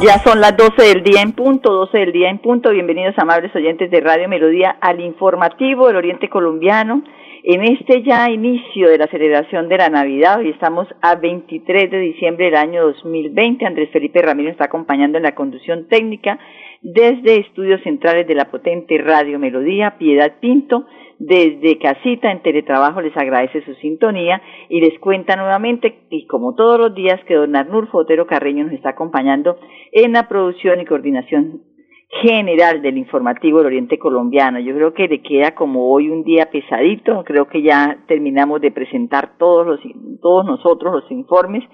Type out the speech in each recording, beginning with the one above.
Ya son las 12 del día en punto, 12 del día en punto. Bienvenidos, amables oyentes de Radio Melodía, al informativo del Oriente Colombiano. En este ya inicio de la celebración de la Navidad, hoy estamos a 23 de diciembre del año 2020. Andrés Felipe Ramírez está acompañando en la conducción técnica desde estudios centrales de la potente Radio Melodía, Piedad Pinto desde casita en teletrabajo les agradece su sintonía y les cuenta nuevamente, y como todos los días, que don Arnulfo Otero Carreño nos está acompañando en la producción y coordinación general del informativo del Oriente Colombiano. Yo creo que le queda como hoy un día pesadito, creo que ya terminamos de presentar todos los todos nosotros los informes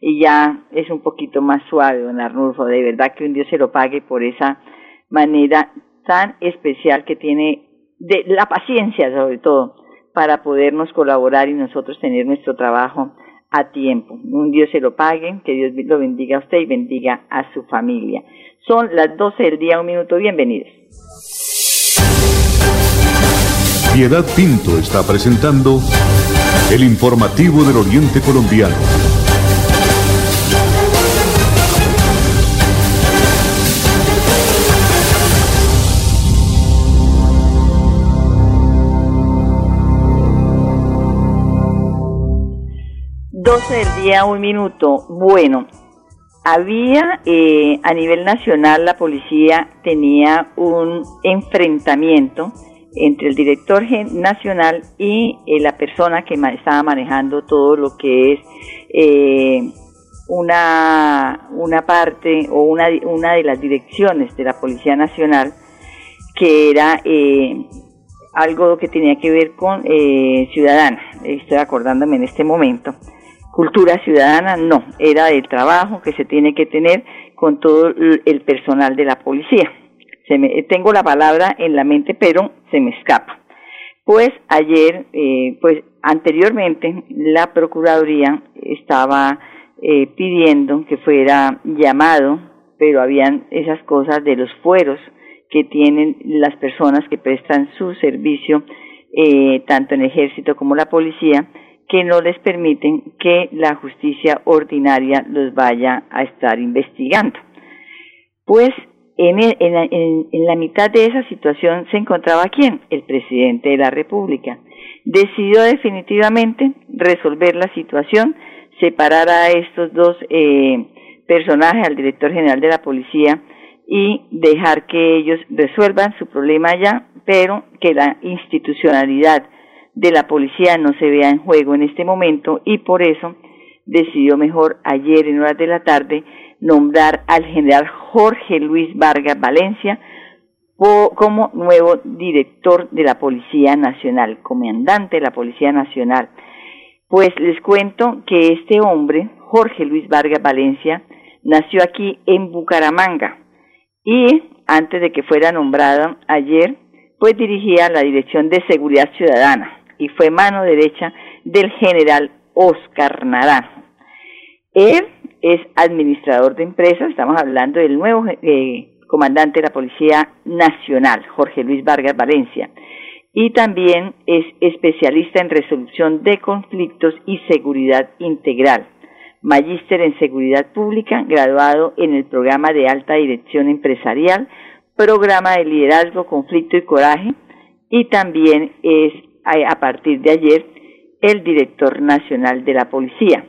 y ya es un poquito más suave, don Arnulfo, de verdad que un Dios se lo pague por esa manera tan especial que tiene de la paciencia sobre todo, para podernos colaborar y nosotros tener nuestro trabajo a tiempo. Un Dios se lo pague, que Dios lo bendiga a usted y bendiga a su familia. Son las 12 del día, un minuto, bienvenidos. Piedad Pinto está presentando el informativo del Oriente Colombiano. 12 del día, un minuto. Bueno, había eh, a nivel nacional la policía tenía un enfrentamiento entre el director nacional y eh, la persona que estaba manejando todo lo que es eh, una, una parte o una, una de las direcciones de la Policía Nacional que era algo que tenía que ver con ciudadana. Estoy acordándome en este momento cultura ciudadana, no, era el trabajo que se tiene que tener con todo el personal de la policía. Se me, tengo la palabra en la mente, pero se me escapa. Pues ayer, eh, pues anteriormente, la Procuraduría estaba eh, pidiendo que fuera llamado, pero habían esas cosas de los fueros que tienen las personas que prestan su servicio, eh, tanto en el ejército como la policía, que no les permiten que la justicia ordinaria los vaya a estar investigando. Pues en, en, la mitad de esa situación se encontraba quién? El presidente de la República. Decidió definitivamente resolver la situación, separar a estos dos eh, personajes, al director general de la policía, y dejar que ellos resuelvan su problema allá, pero que la institucionalidad de la policía no se vea en juego en este momento y por eso decidió mejor ayer en horas de la tarde nombrar al general Jorge Luis Vargas Valencia como nuevo director de la Policía Nacional, comandante de la Policía Nacional. Pues les cuento que este hombre, Jorge Luis Vargas Valencia, nació aquí en Bucaramanga y antes de que fuera nombrado ayer, pues dirigía la Dirección de Seguridad Ciudadana y fue mano derecha del general Oscar Naranjo. Él es administrador de empresas, estamos hablando del nuevo eh, comandante de la Policía Nacional, Jorge Luis Vargas Valencia, y también es especialista en resolución de conflictos y seguridad integral, magíster en seguridad pública, graduado en el programa de alta dirección empresarial, programa de liderazgo, conflicto y coraje, y también es a partir de ayer el director nacional de la policía.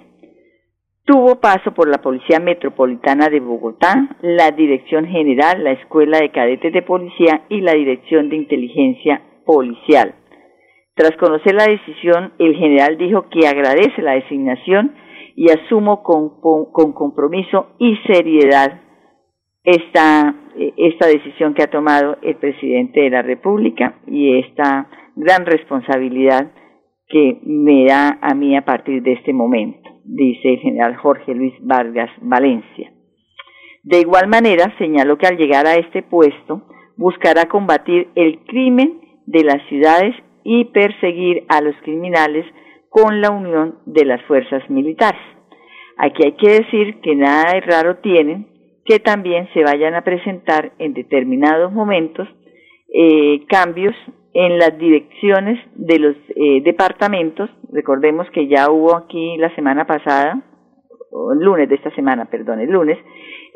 Tuvo paso por la Policía Metropolitana de Bogotá, la Dirección General, la Escuela de Cadetes de Policía y la Dirección de Inteligencia Policial. Tras conocer la decisión, el general dijo que agradece la designación y asumo con, compromiso y seriedad esta, esta decisión que ha tomado el presidente de la República y esta gran responsabilidad que me da a mí a partir de este momento. dice el general Jorge Luis Vargas Valencia. De igual manera, señaló que al llegar a este puesto buscará combatir el crimen de las ciudades y perseguir a los criminales con la unión de las fuerzas militares. Aquí hay que decir que nada de raro tiene que también se vayan a presentar en determinados momentos eh, cambios en las direcciones de los eh, departamentos. Recordemos que ya hubo aquí la semana pasada, el lunes de esta semana, perdón, el lunes,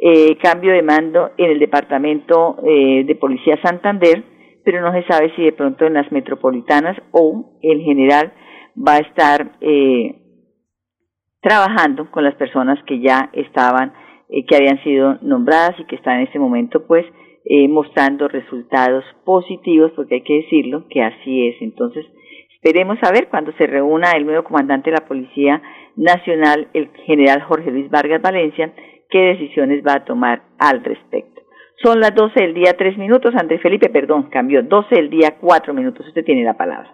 eh, cambio de mando en el departamento de Policía Santander, pero no se sabe si de pronto en las metropolitanas o en general va a estar trabajando con las personas que ya estaban, que habían sido nombradas y que están en este momento pues eh, mostrando resultados positivos, porque hay que decirlo que así es. Entonces, esperemos a ver cuando se reúna el nuevo comandante de la Policía Nacional, el general Jorge Luis Vargas Valencia, qué decisiones va a tomar al respecto. Son las 12 del día 3 minutos, Andrés Felipe, perdón, cambió, 12 del día 4 minutos, usted tiene la palabra.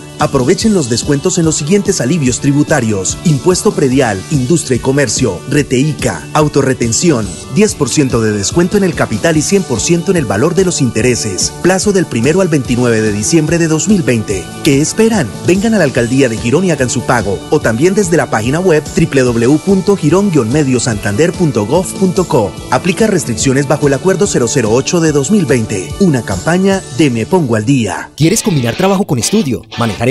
Aprovechen los descuentos en los siguientes alivios tributarios: impuesto predial, industria y comercio, reteica, autorretención, 10% de descuento en el capital y 100% en el valor de los intereses. Plazo del primero al 29 de diciembre de 2020. ¿Qué esperan? Vengan a la alcaldía de Girón y hagan su pago o también desde la página web www.giron-mediosantander.gov.co. Aplica restricciones bajo el acuerdo 008 de 2020. Una campaña de Me Pongo al Día. ¿Quieres combinar trabajo con estudio, manejar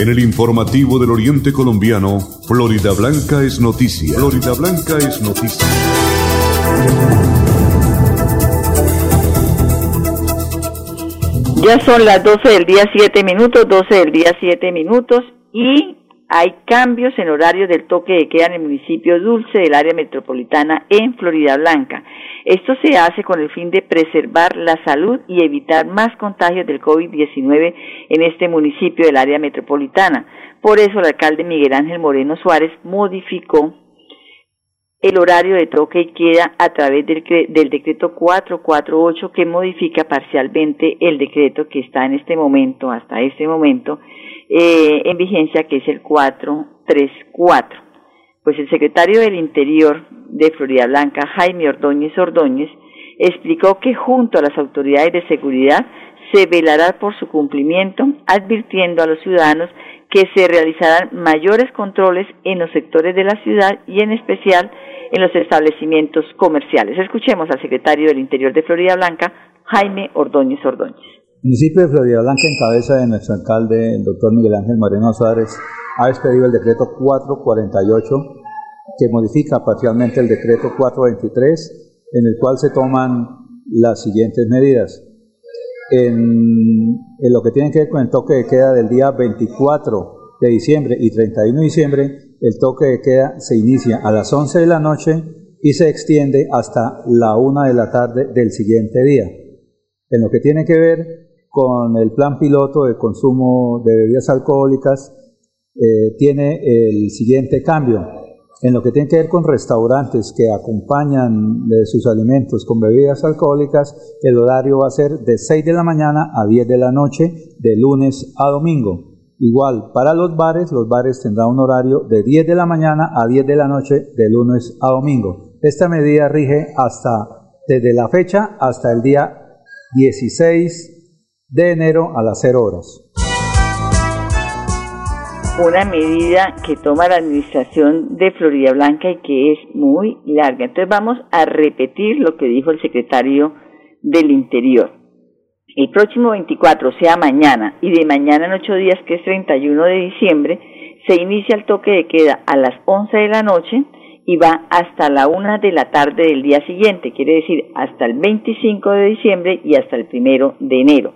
En el informativo del Oriente Colombiano, Florida Blanca es noticia. Florida Blanca es noticia. Ya son las 12 del día 7 minutos, 12 del día 7 minutos y hay cambios en horario del toque de queda en el municipio Dulce del área metropolitana en Florida Blanca. Esto se hace con el fin de preservar la salud y evitar más contagios del COVID-19 en este municipio del área metropolitana. Por eso el alcalde Miguel Ángel Moreno Suárez modificó el horario de toque y queda a través del, del, decreto 448 que modifica parcialmente el decreto que está en este momento, hasta este momento, eh, en vigencia, que es el 434. Pues el secretario del Interior de Florida Blanca, Jaime Ordóñez Ordóñez, explicó que junto a las autoridades de seguridad se velará por su cumplimiento, advirtiendo a los ciudadanos que se realizarán mayores controles en los sectores de la ciudad y en especial en los establecimientos comerciales. Escuchemos al secretario del Interior de Florida Blanca, Jaime Ordóñez Ordóñez. Municipio de Florida Blanca, en cabeza de nuestro alcalde, el doctor Miguel Ángel Moreno Suárez, ha expedido el decreto 448 que modifica parcialmente el decreto 423, en el cual se toman las siguientes medidas. En, en, lo que tiene que ver con el toque de queda del día 24 de diciembre y 31 de diciembre, el toque de queda se inicia a las 11 de la noche y se extiende hasta la 1 de la tarde del siguiente día. En lo que tiene que ver con el plan piloto de consumo de bebidas alcohólicas, eh, tiene el siguiente cambio. En lo que tiene que ver con restaurantes que acompañan de sus alimentos con bebidas alcohólicas, el horario va a ser de 6 de la mañana a 10 de la noche, de lunes a domingo. Igual, para los bares, los bares tendrán un horario de 10 de la mañana a 10 de la noche de lunes a domingo. Esta medida rige hasta desde la fecha hasta el día 16 de enero a las 0 horas. Una medida que toma la administración de Florida Blanca y que es muy larga. Entonces vamos a repetir lo que dijo el secretario del Interior el próximo 24, o sea mañana, y de mañana en ocho días, que es 31 de diciembre, se inicia el toque de queda a las 11 de la noche y va hasta la 1 de la tarde del día siguiente, quiere decir hasta el 25 de diciembre y hasta el 1 de enero.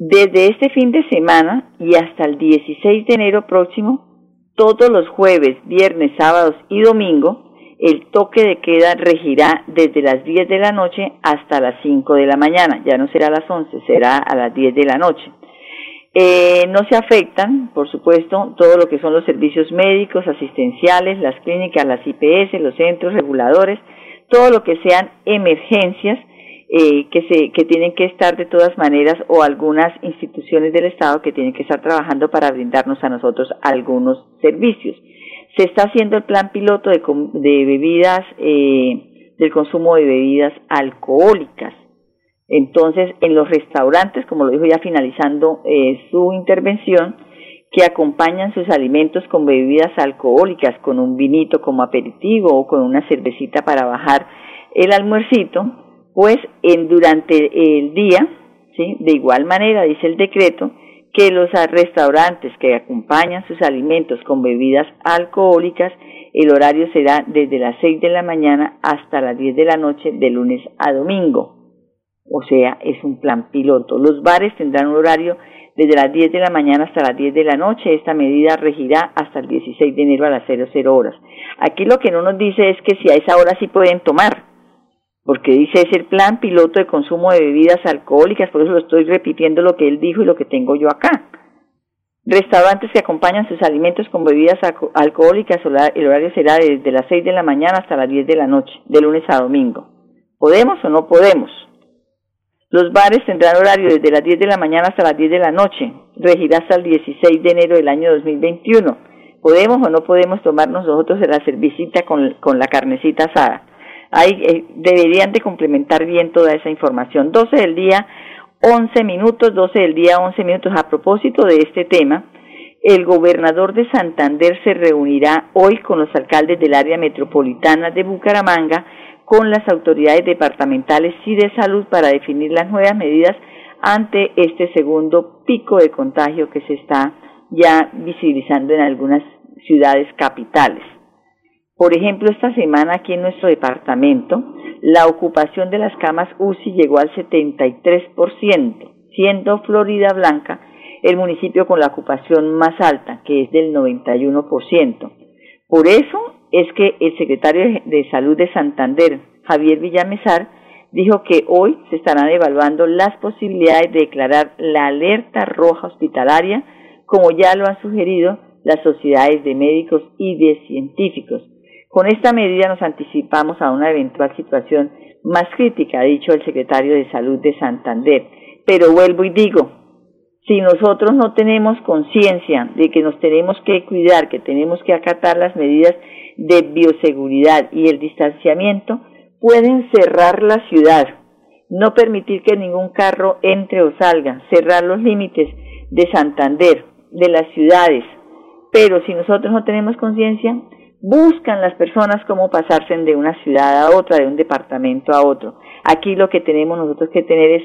Desde este fin de semana y hasta el 16 de enero próximo, todos los jueves, viernes, sábados y domingo, el toque de queda regirá desde las 10 de la noche hasta las 5 de la mañana. Ya no será a las 11, será a las 10 de la noche. Eh, no se afectan, por supuesto, todo lo que son los servicios médicos, asistenciales, las clínicas, las IPS, los centros reguladores, todo lo que sean emergencias eh, que, se, que tienen que estar de todas maneras o algunas instituciones del Estado que tienen que estar trabajando para brindarnos a nosotros algunos servicios. Se está haciendo el plan piloto de, de bebidas, eh, del consumo de bebidas alcohólicas. Entonces, en los restaurantes, como lo dijo ya finalizando eh, su intervención, que acompañan sus alimentos con bebidas alcohólicas, con un vinito como aperitivo o con una cervecita para bajar el almuercito, pues en, durante el día, ¿sí? de igual manera, dice el decreto, que los restaurantes que acompañan sus alimentos con bebidas alcohólicas, el horario será desde las 6 de la mañana hasta las 10 de la noche de lunes a domingo. O sea, es un plan piloto. Los bares tendrán un horario desde las 10 de la mañana hasta las 10 de la noche. Esta medida regirá hasta el 16 de enero a las 00 horas. Aquí lo que no nos dice es que si a esa hora sí pueden tomar porque dice es el plan piloto de consumo de bebidas alcohólicas, por eso lo estoy repitiendo lo que él dijo y lo que tengo yo acá. Restaurantes que acompañan sus alimentos con bebidas alcohólicas, el horario será desde las 6 de la mañana hasta las 10 de la noche, de lunes a domingo. ¿Podemos o no podemos? Los bares tendrán horario desde las 10 de la mañana hasta las 10 de la noche, regirá hasta el 16 de enero del año 2021. ¿Podemos o no podemos tomarnos nosotros la cervecita con, con la carnecita asada? Eh, deberían de complementar bien toda esa información. 12 del día, 11 minutos, 12 del día, 11 minutos. A propósito de este tema, el gobernador de Santander se reunirá hoy con los alcaldes del área metropolitana de Bucaramanga, con las autoridades departamentales y de salud para definir las nuevas medidas ante este segundo pico de contagio que se está ya visibilizando en algunas ciudades capitales. Por ejemplo, esta semana aquí en nuestro departamento, la ocupación de las camas UCI llegó al 73%, siendo Florida Blanca el municipio con la ocupación más alta, que es del 91%. Por eso es que el secretario de Salud de Santander, Javier Villamesar, dijo que hoy se estarán evaluando las posibilidades de declarar la alerta roja hospitalaria, como ya lo han sugerido las sociedades de médicos y de científicos con esta medida nos anticipamos a una eventual situación más crítica, ha dicho el secretario de Salud de Santander. Pero vuelvo y digo, si nosotros no tenemos conciencia de que nos tenemos que cuidar, que tenemos que acatar las medidas de bioseguridad y el distanciamiento, pueden cerrar la ciudad, no permitir que ningún carro entre o salga, cerrar los límites de Santander, de las ciudades. Pero si nosotros no tenemos conciencia, buscan las personas cómo pasarse de una ciudad a otra, de un departamento a otro. Aquí lo que tenemos nosotros que tener es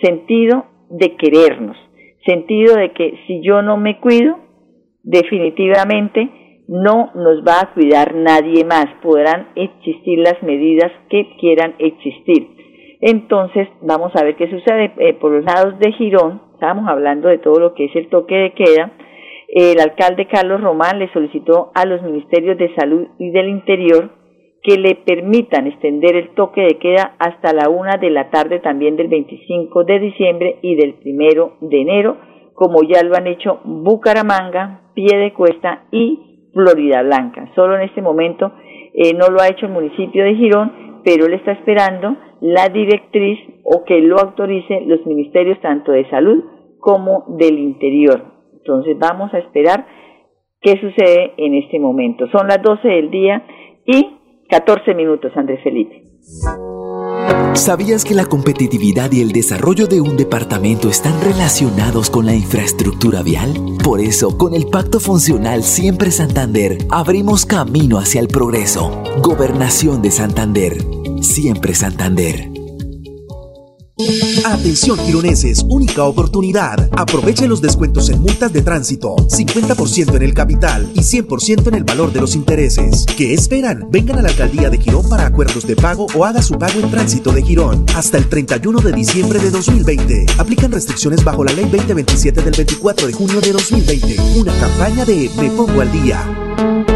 sentido de querernos, sentido de que si yo no me cuido, definitivamente no nos va a cuidar nadie más, podrán existir las medidas que quieran existir. Entonces, vamos a ver qué sucede eh, por los lados de Girón, estamos hablando de todo lo que es el toque de queda, el alcalde Carlos Román le solicitó a los ministerios de Salud y del Interior que le permitan extender el toque de queda hasta la una de la tarde también del 25 de diciembre y del primero de enero, como ya lo han hecho Bucaramanga, Piedecuesta y Florida Blanca. Solo en este momento eh, no lo ha hecho el municipio de Girón, pero él está esperando la directriz o que lo autorice los ministerios tanto de salud como del interior Entonces vamos a esperar qué sucede en este momento. Son las 12 del día y 14 minutos, Andrés Felipe. ¿Sabías que la competitividad y el desarrollo de un departamento están relacionados con la infraestructura vial? Por eso, con el Pacto Funcional Siempre Santander, abrimos camino hacia el progreso. Gobernación de Santander. Siempre Santander. Atención gironeses, única oportunidad. Aprovechen los descuentos en multas de tránsito, 50% en el capital y 100% en el valor de los intereses. ¿Qué esperan? Vengan a la alcaldía de Girón para acuerdos de pago o haga su pago en tránsito de Girón hasta el 31 de diciembre de 2020. Aplican restricciones bajo la ley 2027 del 24 de junio de 2020. Una campaña de Me Pongo al Día.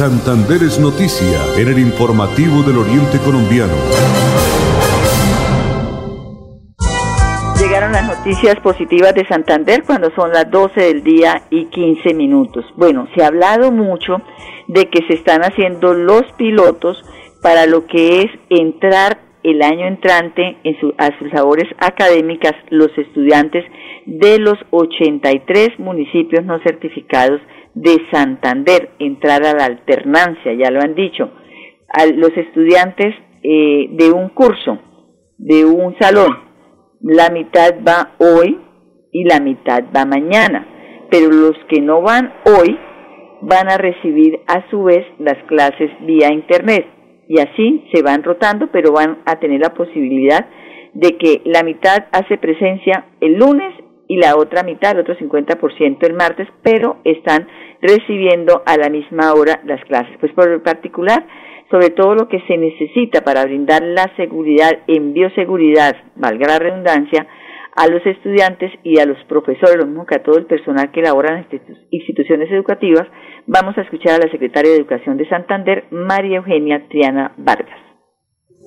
Santander es noticia en el informativo del Oriente Colombiano. Llegaron las noticias positivas de Santander cuando son las 12 del día y 15 minutos. Bueno, se ha hablado mucho de que se están haciendo los pilotos para lo que es entrar el año entrante en a sus labores académicas los estudiantes de los 83 municipios no certificados de Santander, entrar a la alternancia, ya lo han dicho, a los estudiantes eh, de un curso, de un salón, la mitad va hoy y la mitad va mañana, pero los que no van hoy van a recibir a su vez las clases vía internet. Y así se van rotando, pero van a tener la posibilidad de que la mitad hace presencia el lunes y la otra mitad, el otro 50% el martes, pero están recibiendo a la misma hora las clases. Pues por particular, sobre todo lo que se necesita para brindar la seguridad en bioseguridad, valga la redundancia, a los estudiantes y a los profesores, lo mismo que a todo el personal que labora en instituciones educativas, vamos a escuchar a la secretaria de Educación de Santander, María Eugenia Triana Vargas.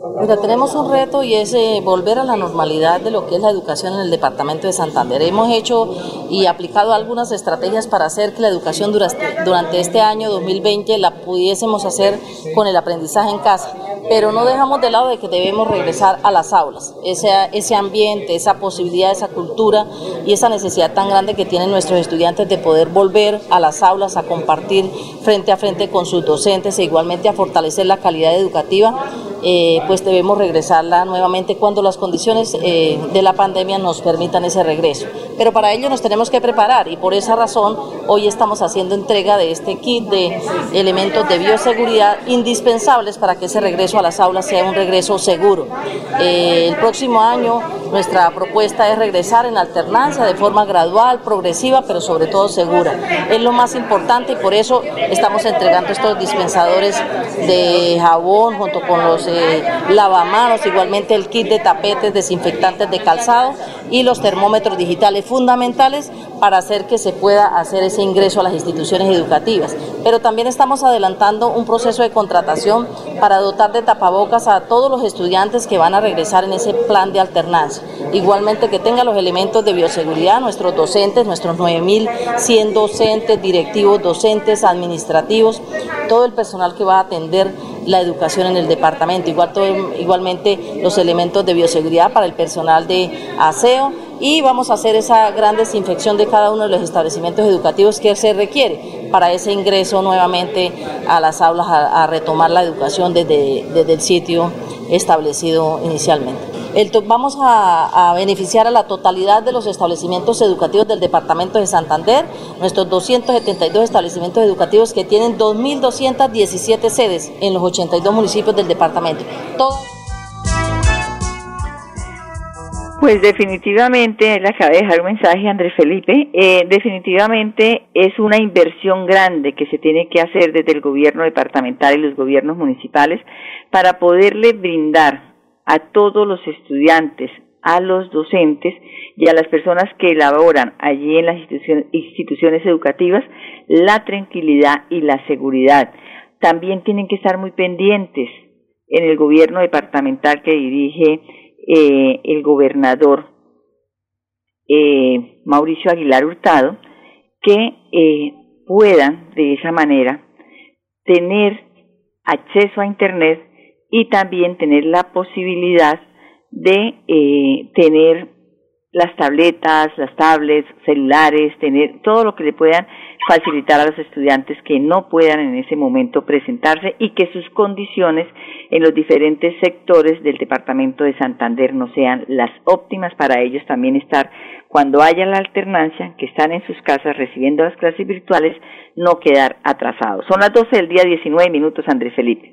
Mira, tenemos un reto y es eh, volver a la normalidad de lo que es la educación en el departamento de Santander. Hemos hecho y aplicado algunas estrategias para hacer que la educación durante este año 2020 la pudiésemos hacer con el aprendizaje en casa, pero no dejamos de lado de que debemos regresar a las aulas, ese, ambiente, esa posibilidad, esa cultura y esa necesidad tan grande que tienen nuestros estudiantes de poder volver a las aulas a compartir frente a frente con sus docentes e igualmente a fortalecer la calidad educativa eh, pues debemos regresarla nuevamente cuando las condiciones eh, de la pandemia nos permitan ese regreso. Pero para ello nos tenemos que preparar y por esa razón hoy estamos haciendo entrega de este kit de elementos de bioseguridad indispensables para que ese regreso a las aulas sea un regreso seguro. Eh, el próximo año nuestra propuesta es regresar en alternancia de forma gradual, progresiva, pero sobre todo segura. Es lo más importante y por eso estamos entregando estos dispensadores de jabón junto con los eh, lavamanos, igualmente el kit de tapetes, desinfectantes de calzado y los termómetros digitales fundamentales para hacer que se pueda hacer ese ingreso a las instituciones educativas. Pero también estamos adelantando un proceso de contratación para dotar de tapabocas a todos los estudiantes que van a regresar en ese plan de alternancia. Igualmente que tenga los elementos de bioseguridad, nuestros docentes, nuestros 9.100 docentes, directivos, docentes, administrativos, todo el personal que va a atender la educación en el departamento, Igual, igualmente los elementos de bioseguridad para el personal de aseo y vamos a hacer esa gran desinfección de cada uno de los establecimientos educativos que se requiere para ese ingreso nuevamente a las aulas a, retomar la educación desde, desde el sitio establecido inicialmente vamos a, beneficiar a la totalidad de los establecimientos educativos del departamento de Santander, nuestros 272 establecimientos educativos que tienen 2.217 sedes en los 82 municipios del departamento. Pues definitivamente, le acabé de dejar un mensaje a Andrés Felipe, eh, definitivamente es una inversión grande que se tiene que hacer desde el gobierno departamental y los gobiernos municipales para poderle brindar a todos los estudiantes, a los docentes y a las personas que laboran allí en las instituciones, educativas la tranquilidad y la seguridad. También tienen que estar muy pendientes en el gobierno departamental que dirige eh, el gobernador eh, Mauricio Aguilar Hurtado, que eh, puedan de esa manera tener acceso a Internet y también tener la posibilidad de eh, tener las tabletas, las tablets, celulares, tener todo lo que le puedan facilitar a los estudiantes que no puedan en ese momento presentarse y que sus condiciones en los diferentes sectores del departamento de Santander no sean las óptimas para ellos también estar cuando haya la alternancia, que están en sus casas recibiendo las clases virtuales, no quedar atrasados. Son las 12 del día 19 minutos, Andrés Felipe.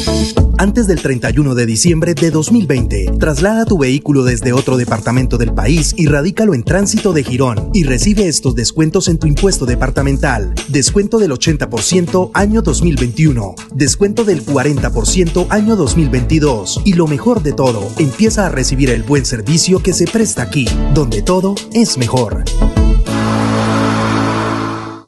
Antes del 31 de diciembre de 2020, traslada tu vehículo desde otro departamento del país y radícalo en tránsito de Girón y recibe estos descuentos en tu impuesto departamental. Descuento del 80% año 2021, descuento del 40% año 2022 y lo mejor de todo, empieza a recibir el buen servicio que se presta aquí, donde todo es mejor.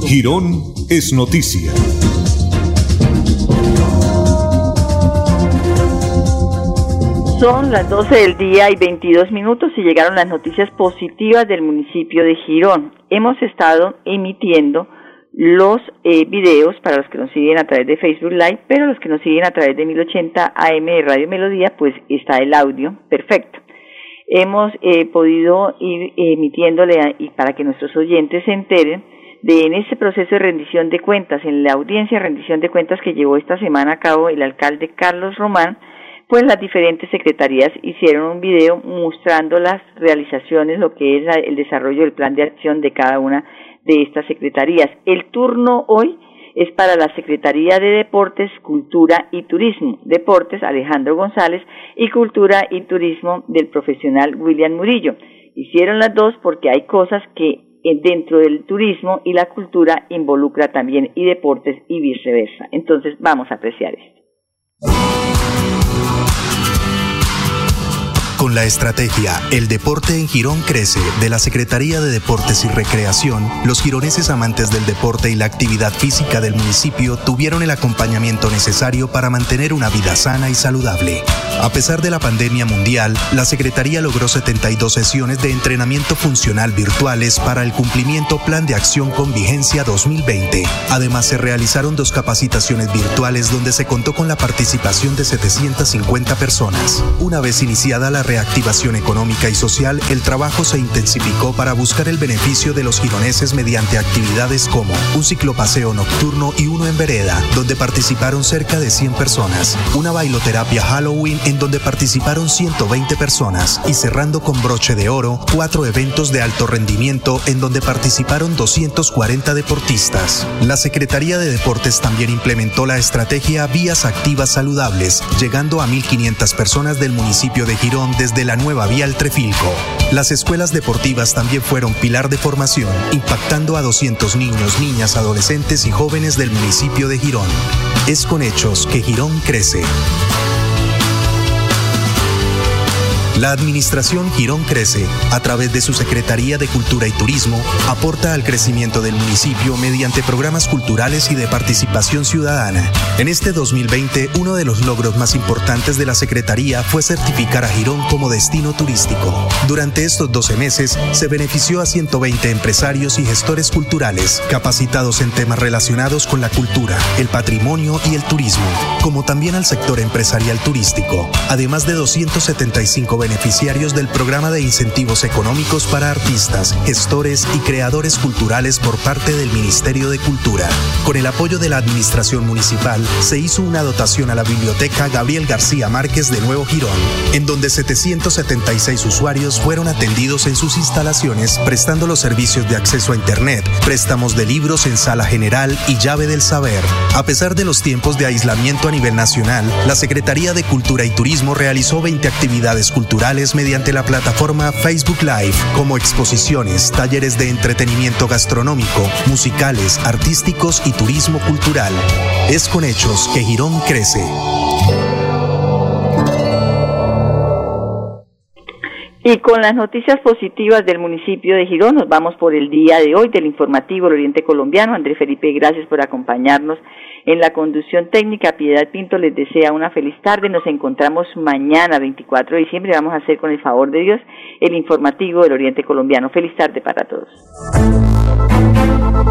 Girón es noticia. Son las 12 del día y 22 minutos y llegaron las noticias positivas del municipio de Girón. Hemos estado emitiendo los eh, videos para los que nos siguen a través de Facebook Live, pero los que nos siguen a través de 1080 AM de Radio Melodía, pues está el audio perfecto hemos eh, podido ir emitiéndole y para que nuestros oyentes se enteren de en ese proceso de rendición de cuentas, en la audiencia de rendición de cuentas que llevó esta semana a cabo el alcalde Carlos Román, pues las diferentes secretarías hicieron un video mostrando las realizaciones, lo que es el desarrollo del plan de acción de cada una de estas secretarías. El turno hoy es para la Secretaría de Deportes, Cultura y Turismo. Deportes, Alejandro González, y Cultura y Turismo del profesional William Murillo. Hicieron las dos porque hay cosas que dentro del turismo y la cultura involucra también y deportes y viceversa. Entonces vamos a apreciar esto. Con la estrategia El deporte en Girón crece de la Secretaría de Deportes y Recreación, los gironeses amantes del deporte y la actividad física del municipio tuvieron el acompañamiento necesario para mantener una vida sana y saludable. A pesar de la pandemia mundial, la Secretaría logró 72 sesiones de entrenamiento funcional virtuales para el cumplimiento Plan de Acción con Vigencia 2020. Además, se realizaron dos capacitaciones virtuales donde se contó con la participación de 750 personas. Una vez iniciada la reactivación económica y social, el trabajo se intensificó para buscar el beneficio de los gironeses mediante actividades como un ciclopaseo nocturno y uno en vereda, donde participaron cerca de 100 personas, una bailoterapia Halloween en donde participaron 120 personas y cerrando con broche de oro, cuatro eventos de alto rendimiento en donde participaron 240 deportistas. La Secretaría de Deportes también implementó la estrategia Vías Activas Saludables, llegando a 1.500 personas del municipio de Girón desde la nueva vía al Trefilco. Las escuelas deportivas también fueron pilar de formación, impactando a 200 niños, niñas, adolescentes y jóvenes del municipio de Girón. Es con hechos que Girón crece. La Administración Girón Crece, a través de su Secretaría de Cultura y Turismo, aporta al crecimiento del municipio mediante programas culturales y de participación ciudadana. En este 2020, uno de los logros más importantes de la Secretaría fue certificar a Girón como destino turístico. Durante estos 12 meses, se benefició a 120 empresarios y gestores culturales capacitados en temas relacionados con la cultura, el patrimonio y el turismo, como también al sector empresarial turístico, además de 275 beneficiarios del programa de incentivos económicos para artistas, gestores y creadores culturales por parte del Ministerio de Cultura. Con el apoyo de la Administración Municipal, se hizo una dotación a la Biblioteca Gabriel García Márquez de Nuevo Girón, en donde 776 usuarios fueron atendidos en sus instalaciones prestando los servicios de acceso a Internet, préstamos de libros en sala general y llave del saber. A pesar de los tiempos de aislamiento a nivel nacional, la Secretaría de Cultura y Turismo realizó 20 actividades culturales mediante la plataforma Facebook Live, como exposiciones, talleres de entretenimiento gastronómico, musicales, artísticos y turismo cultural. Es con hechos que Girón crece. Y con las noticias positivas del municipio de Girón, nos vamos por el día de hoy del informativo del Oriente Colombiano. André Felipe, gracias por acompañarnos en la conducción técnica, Piedad Pinto les desea una feliz tarde. Nos encontramos mañana, 24 de diciembre. Vamos a hacer, con el favor de Dios, el informativo del Oriente Colombiano. Feliz tarde para todos.